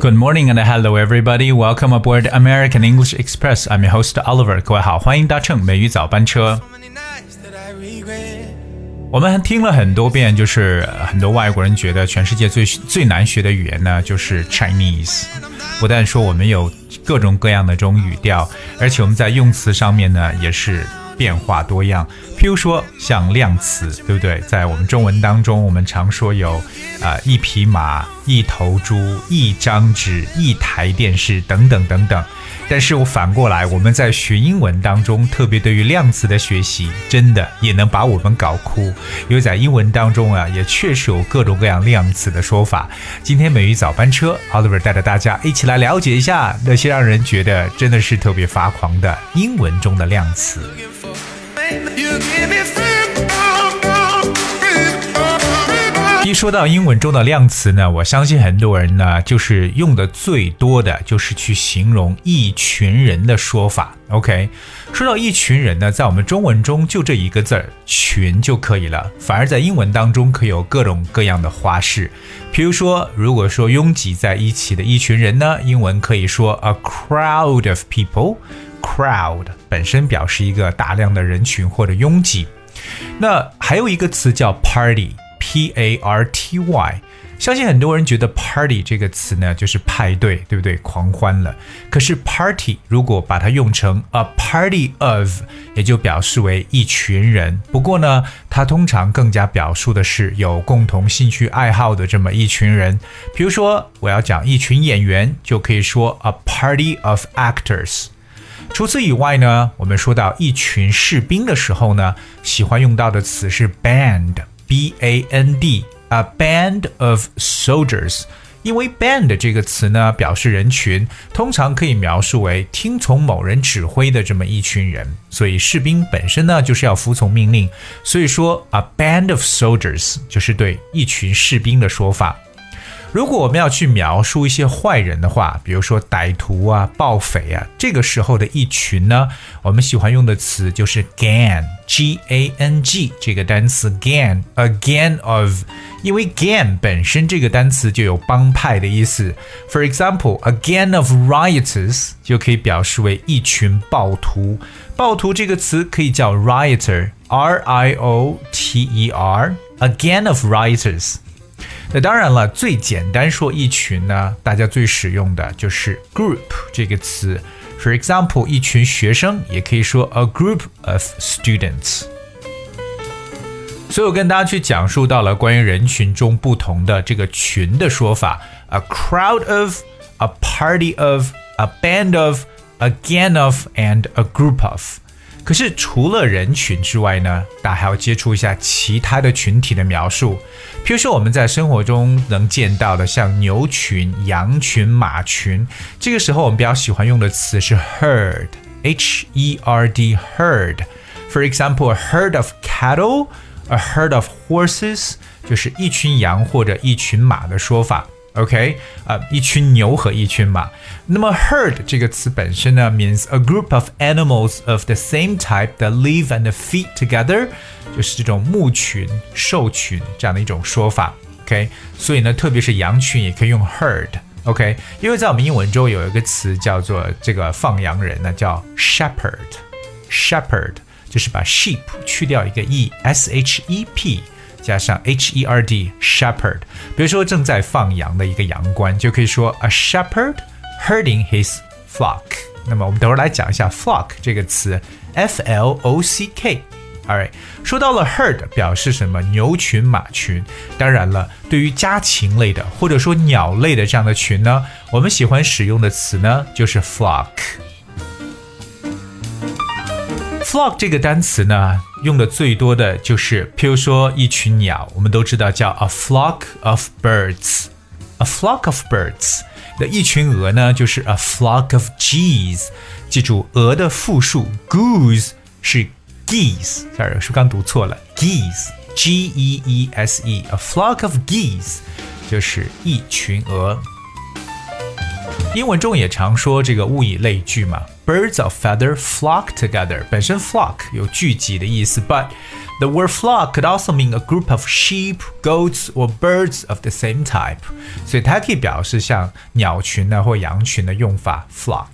Good morning and hello everybody. Welcome aboard American English Express. I'm your host Oliver. 各位好，欢迎搭乘美语早班车。I. 我们听了很多遍，就是呃很多外国人觉得全世界最最难学的语言呢，就是 Chinese。不但说我们有各种各样的这种语调，而且我们在用词上面呢也是变化多样。譬如说像量词，对不对？在我们中文当中，我们常说有啊、一匹马、一头猪、一张纸、一台电视等等等等。但是我反过来，我们在学英文当中，特别对于量词的学习，真的也能把我们搞哭。因为在英文当中啊，也确实有各种各样量词的说法。今天美语早班车，Oliver 带着大家一起来了解一下那些让人觉得真的是特别发狂的英文中的量词。一说到英文中的量词呢，我相信很多人呢，就是用的最多的就是去形容一群人的说法。OK，说到一群人呢，在我们中文中就这一个字儿“群”就可以了，反而在英文当中可有各种各样的花式。比如说，如果说拥挤在一起的一群人呢，英文可以说 a crowd of people。Crowd 本身表示一个大量的人群或者拥挤。那还有一个词叫 party，p a r t y。相信很多人觉得 party 这个词呢，就是派对，对不对？狂欢了。可是 party 如果把它用成 a party of，也就表示为一群人。不过呢，它通常更加表述的是有共同兴趣爱好的这么一群人。比如说，我要讲一群演员，就可以说 a party of actors。除此以外呢，我们说到一群士兵的时候呢，喜欢用到的词是 band，b a n d，a band of soldiers。因为 band 这个词呢，表示人群，通常可以描述为听从某人指挥的这么一群人，所以士兵本身呢就是要服从命令，所以说 a band of soldiers 就是对一群士兵的说法。如果我们要去描述一些坏人的话，比如说歹徒啊、盗匪啊，这个时候的一群呢，我们喜欢用的词就是 gang，g a n g 这个单词 gang，a gang of，因为 gang 本身这个单词就有帮派的意思。For example，a gang of rioters 就可以表示为一群暴徒。暴徒这个词可以叫 rioter，r i o t e r，a gang of rioters。那当然了，最简单说一群呢，大家最使用的就是 group 这个词。For example，一群学生也可以说 a group of students。所以我跟大家去讲述到了关于人群中不同的这个群的说法：a crowd of，a party of，a band of，a gang of，and a group of。 可是除了人群之外呢，大家还要接触一下其他的群体的描述。譬如说我们在生活中能见到的，像牛群、羊群、马群，这个时候我们比较喜欢用的词是 herd，h e r d herd。For example, a herd of cattle, a herd of horses，就是一群羊或者一群马的说法。OK，呃，一群牛和一群马。那么 herd 这个词本身呢，means a group of animals of the same type that live and feed together，就是这种牧群、兽群这样的一种说法。OK，所以呢，特别是羊群也可以用 herd。OK，因为在我们英文中有一个词叫做这个放羊人呢，叫 shepherd。shepherd 就是把 sheep 去掉一个 e，s h e p。加上 h e r d shepherd，比如说正在放羊的一个羊倌，就可以说 a shepherd herding his flock。那么我们等会儿来讲一下 flock 这个词，f l o c k。Alright，说到了 herd 表示什么？牛群、马群。当然了，对于家禽类的或者说鸟类的这样的群呢，我们喜欢使用的词呢就是 flock。Flock 这个单词呢，用的最多的就是，譬如说一群鸟，我们都知道叫 a flock of birds，a flock of birds。的一群鹅呢，就是 a flock of geese。记住，鹅的复数 goose 是 geese，sorry，是不是刚读错了？geese，g e e s e，a flock of geese 就是一群鹅。英文中也常说这个物以类聚嘛 birds of feather flock together。本身 flock 有聚集的意思，but the word flock could also mean a group of sheep, goats, or birds of the same type。所以它可以表示像鸟群呢或羊群的用法 flock。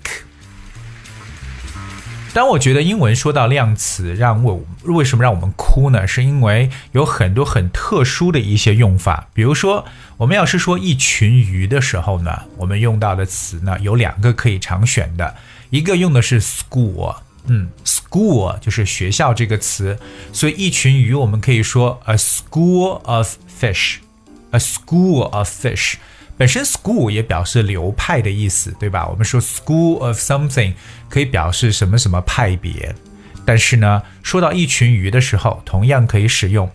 当我觉得英文说到量词，让我为什么让我们哭呢？是因为有很多很特殊的一些用法。比如说，我们要是说一群鱼的时候呢，我们用到的词呢有两个可以常选的，一个用的是 school，嗯，school 就是学校这个词，所以一群鱼我们可以说 a school of fish，a school of fish。本身 school 也表示流派的意思，对吧？我们说 school of something 可以表示什么什么派别，但是呢，说到一群鱼的时候，同样可以使用。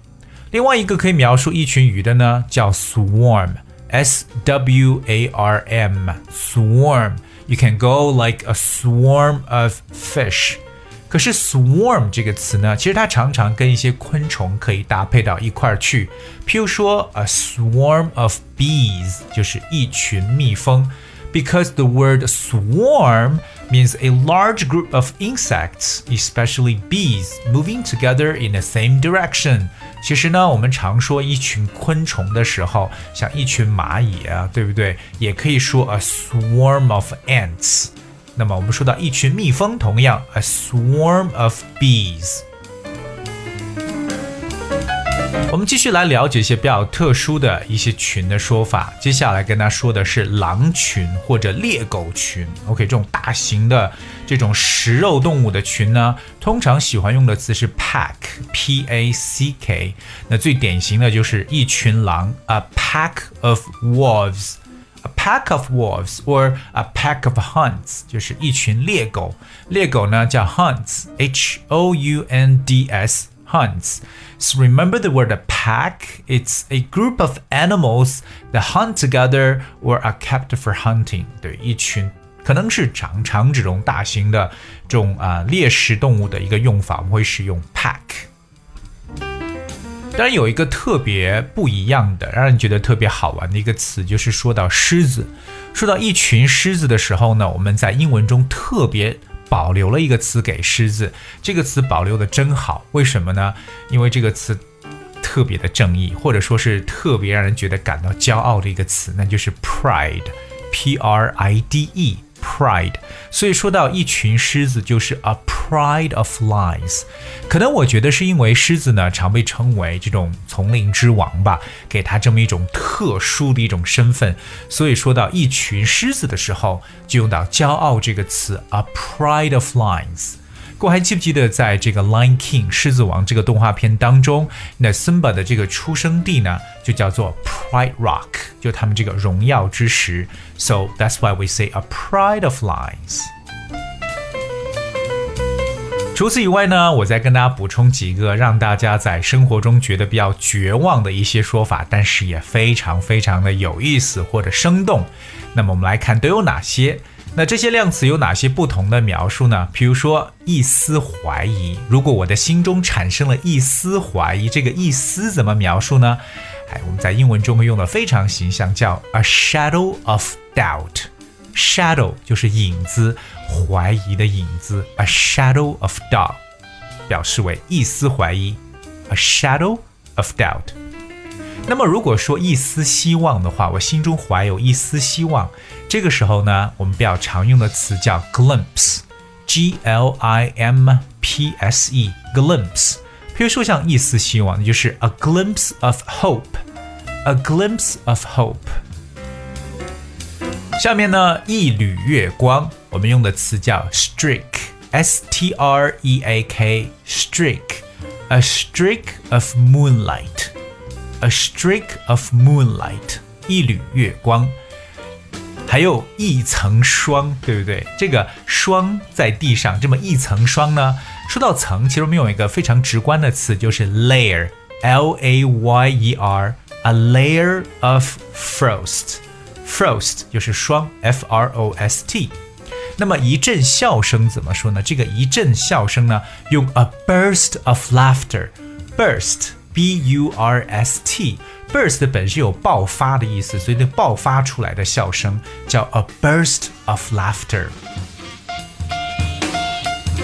另外一个可以描述一群鱼的呢，叫 swarm，s w a r m，swarm。You can go like a swarm of fish。可是 swarm 这个词呢，其实它常常跟一些昆虫可以搭配到一块儿去。譬如说，a swarm of bees 就是一群蜜蜂，because the word swarm means a large group of insects, especially bees, moving together in the same direction。其实呢，我们常说一群昆虫的时候，像一群蚂蚁啊，对不对？也可以说 a swarm of ants。那么我们说到一群蜜蜂，同样 a swarm of bees。 我们继续来了解一些比较特殊的一些群的说法。接下来跟大家说的是狼群或者猎狗群。OK，这种大型的这种食肉动物的群呢，通常喜欢用的词是 pack，p a c k。那最典型的就是一群狼，a pack of wolves。a pack of wolves or a pack of hunts 就是一群猎狗。猎狗呢叫 hunts，h o u n d s hunts. So remember the word pack? It's a group of animals that hunt together or are kept for hunting. 对，一群可能是长长这种大型的这种啊猎食动物的一个用法，我们会使用 pack。当然有一个特别不一样的，让人觉得特别好玩的一个词，就是说到狮子。说到一群狮子的时候呢，我们在英文中特别保留了一个词给狮子。这个词保留的真好，为什么呢？因为这个词特别的正义，或者说是特别让人觉得感到骄傲的一个词，那就是 pride，p r i d e。pride，所以说到一群狮子就是 a pride of lions。可能我觉得是因为狮子呢常被称为这种丛林之王吧，给它这么一种特殊的一种身份，所以说到一群狮子的时候，就用到骄傲这个词 a pride of lions。各位还记不记得，在这个《Lion King》狮子王这个动画片当中，那 Simba 的这个出生地呢，就叫做 Pride Rock，就他们这个荣耀之石。So that's why we say a pride of lions。除此以外呢，我再跟大家补充几个让大家在生活中觉得比较绝望的一些说法，但是也非常非常的有意思或者生动。那么我们来看都有哪些。那这些量词有哪些不同的描述呢？比如说一丝怀疑，如果我的心中产生了一丝怀疑，这个一丝怎么描述呢？哎，我们在英文中用的非常形象，叫 a shadow of doubt。shadow 就是影子，怀疑的影子，a shadow of doubt 表示为一丝怀疑，a shadow of doubt。那么如果说一丝希望的话，我心中怀有一丝希望。这个时候呢，我们比较常用的词叫 glimpse，g l i m p s e，glimpse。比如说像一丝希望，那就是 a glimpse of hope，a glimpse of hope。下面呢，一缕月光，我们用的词叫 streak，s t r e a k，streak，a streak of moonlight。 A streak of moonlight，一缕月光，还有一层霜，对不对？这个霜在地上这么一层霜呢？说到层，其实我们有一个非常直观的词，就是 layer，l a y e r，a layer of frost。frost 就是霜，f r o s t。那么一阵笑声怎么说呢？这个一阵笑声呢，用 a burst of laughter，burst。B u r s t，burst 本身有爆发的意思，所以那爆发出来的笑声叫 a burst of laughter。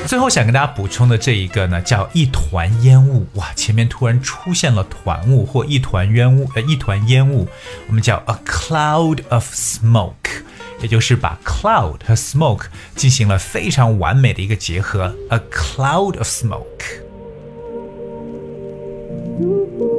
最后想跟大家补充的这一个呢，叫一团烟雾。哇，前面突然出现了团雾或一团烟雾，呃，一团烟雾，我们叫 a cloud of smoke，也就是把 cloud 和 smoke 进行了非常完美的一个结合，a cloud of smoke。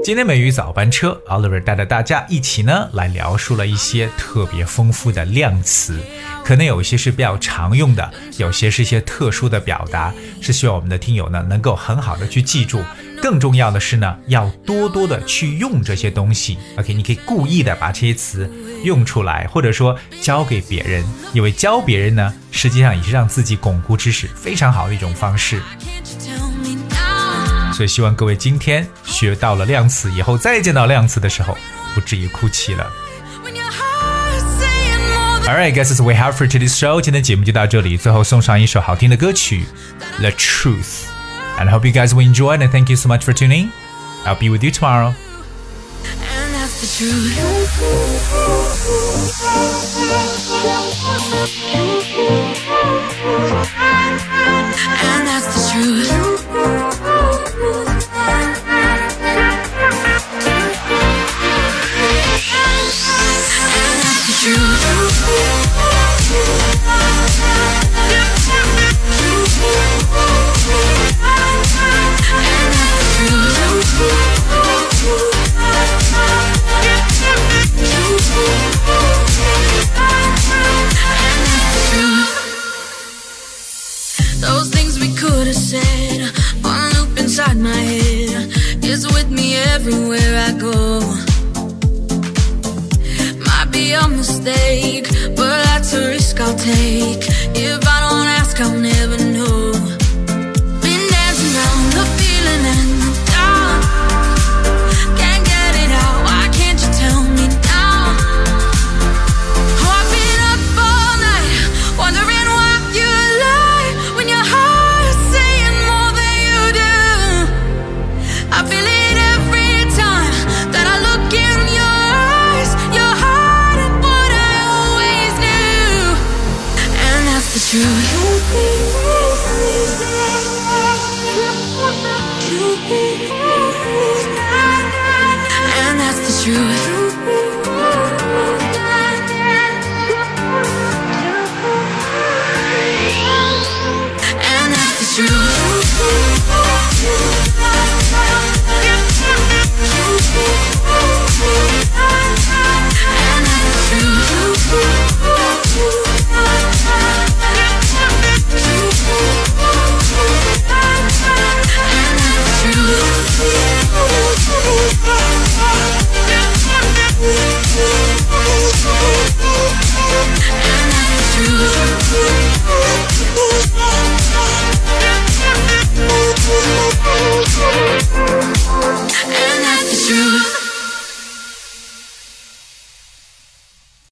今天美语早班车，Oliver 带着大家一起呢来描述了一些特别丰富的量词，可能有一些是比较常用的，有些是一些特殊的表达，是希望我们的听友呢能够很好的去记住。更重要的是呢，要多多的去用这些东西。OK，你可以故意的把这些词用出来，或者说教给别人，因为教别人呢，实际上也是让自己巩固知识非常好的一种方式。所以希望各位今天学到了量词，以后再见到量词的时候，不至于哭泣了。Alright, guys, that's what we have for today's show. 今天节目就到这里，最后送上一首好听的歌曲《The Truth》，and I hope you guys will enjoy it. And thank you so much for tuning. I'll be with you tomorrow. And that's the truth. And that's the truth. Those things we could have said one loop inside my head is with me everywhere I go. Might be a mistake, but that's a risk I'll take. If I don't ask, I'll never know.